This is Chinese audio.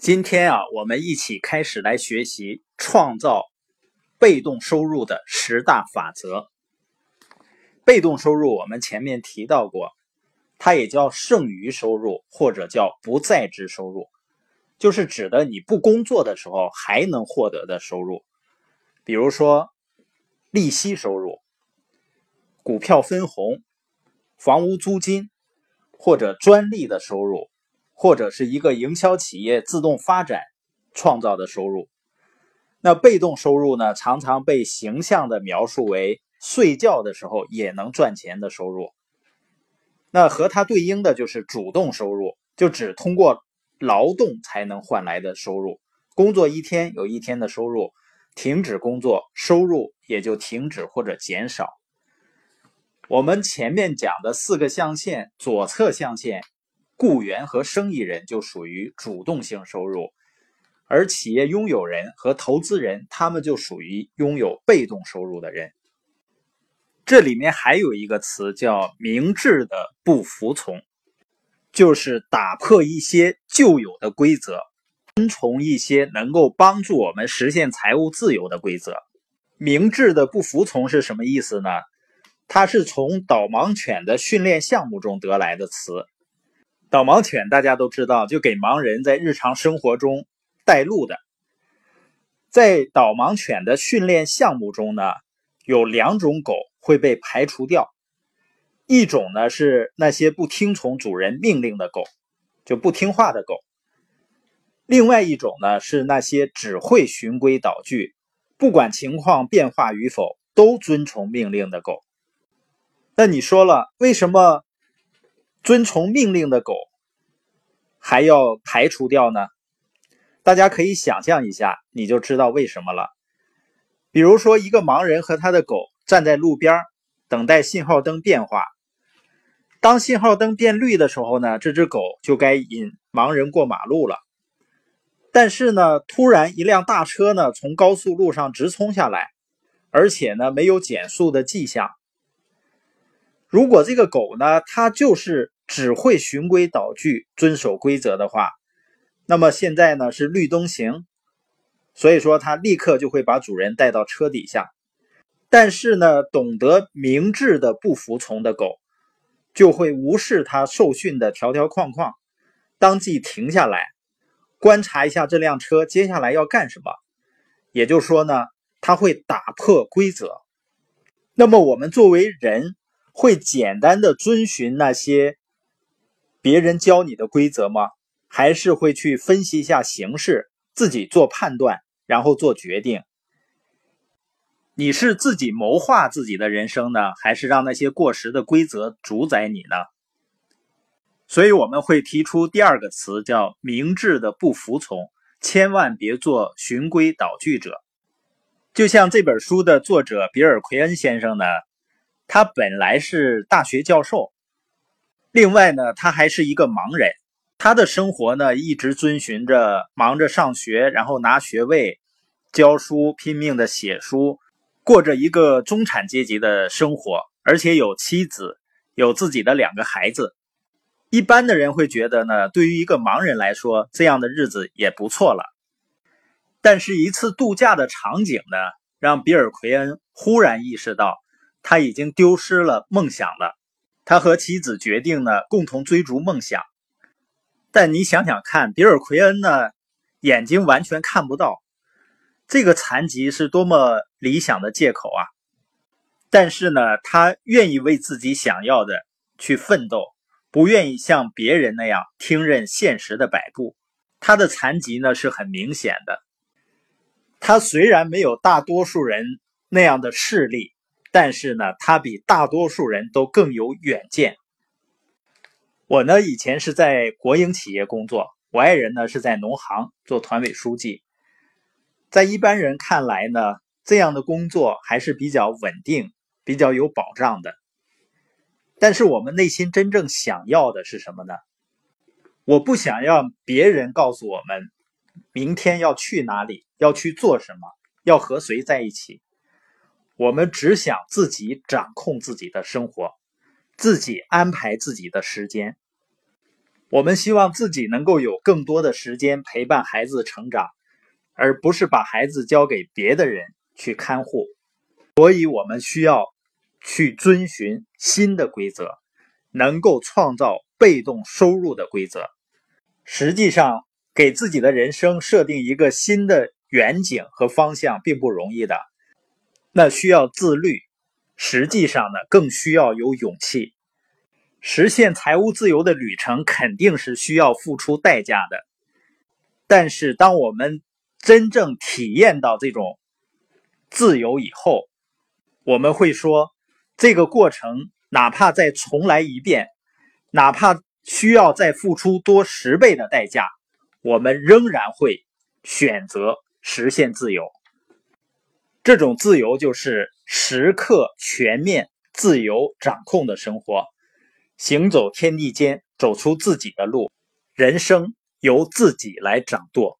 今天啊，我们一起开始来学习创造被动收入的十大法则。被动收入我们前面提到过，它也叫剩余收入或者叫不在职收入，就是指的你不工作的时候还能获得的收入，比如说利息收入、股票分红、房屋租金或者专利的收入。或者是一个营销企业自动发展创造的收入，那被动收入呢？常常被形象的描述为睡觉的时候也能赚钱的收入。那和它对应的就是主动收入，就只通过劳动才能换来的收入。工作一天有一天的收入，停止工作，收入也就停止或者减少。我们前面讲的四个象限，左侧象限。雇员和生意人就属于主动性收入，而企业拥有人和投资人，他们就属于拥有被动收入的人。这里面还有一个词叫明智的不服从，就是打破一些旧有的规则，遵从一些能够帮助我们实现财务自由的规则。明智的不服从是什么意思呢？它是从导盲犬的训练项目中得来的词。导盲犬大家都知道，就给盲人在日常生活中带路的。在导盲犬的训练项目中呢，有两种狗会被排除掉，一种呢是那些不听从主人命令的狗，就不听话的狗；另外一种呢是那些只会循规蹈矩，不管情况变化与否都遵从命令的狗。那你说了，为什么？遵从命令的狗还要排除掉呢？大家可以想象一下，你就知道为什么了。比如说，一个盲人和他的狗站在路边等待信号灯变化。当信号灯变绿的时候呢，这只狗就该引盲人过马路了。但是呢，突然一辆大车呢从高速路上直冲下来，而且呢没有减速的迹象。如果这个狗呢，它就是只会循规蹈矩、遵守规则的话，那么现在呢是绿灯行，所以说它立刻就会把主人带到车底下。但是呢，懂得明智的不服从的狗，就会无视它受训的条条框框，当即停下来，观察一下这辆车接下来要干什么。也就是说呢，它会打破规则。那么我们作为人。会简单的遵循那些别人教你的规则吗？还是会去分析一下形势，自己做判断，然后做决定？你是自己谋划自己的人生呢，还是让那些过时的规则主宰你呢？所以我们会提出第二个词，叫明智的不服从，千万别做循规蹈矩者。就像这本书的作者比尔·奎恩先生呢。他本来是大学教授，另外呢，他还是一个盲人。他的生活呢，一直遵循着忙着上学，然后拿学位、教书，拼命的写书，过着一个中产阶级的生活，而且有妻子，有自己的两个孩子。一般的人会觉得呢，对于一个盲人来说，这样的日子也不错了。但是，一次度假的场景呢，让比尔·奎恩忽然意识到。他已经丢失了梦想了。他和妻子决定呢，共同追逐梦想。但你想想看，比尔·奎恩呢，眼睛完全看不到，这个残疾是多么理想的借口啊！但是呢，他愿意为自己想要的去奋斗，不愿意像别人那样听任现实的摆布。他的残疾呢是很明显的。他虽然没有大多数人那样的视力。但是呢，他比大多数人都更有远见。我呢，以前是在国营企业工作，我爱人呢是在农行做团委书记。在一般人看来呢，这样的工作还是比较稳定、比较有保障的。但是我们内心真正想要的是什么呢？我不想让别人告诉我们明天要去哪里，要去做什么，要和谁在一起。我们只想自己掌控自己的生活，自己安排自己的时间。我们希望自己能够有更多的时间陪伴孩子成长，而不是把孩子交给别的人去看护。所以，我们需要去遵循新的规则，能够创造被动收入的规则。实际上，给自己的人生设定一个新的远景和方向并不容易的，那需要自律。实际上呢，更需要有勇气。实现财务自由的旅程肯定是需要付出代价的，但是当我们真正体验到这种自由以后，我们会说，这个过程哪怕再重来一遍，哪怕需要再付出多十倍的代价，我们仍然会选择实现自由。这种自由就是时刻全面自由掌控的生活。行走天地间，走出自己的路，人生由自己来掌舵。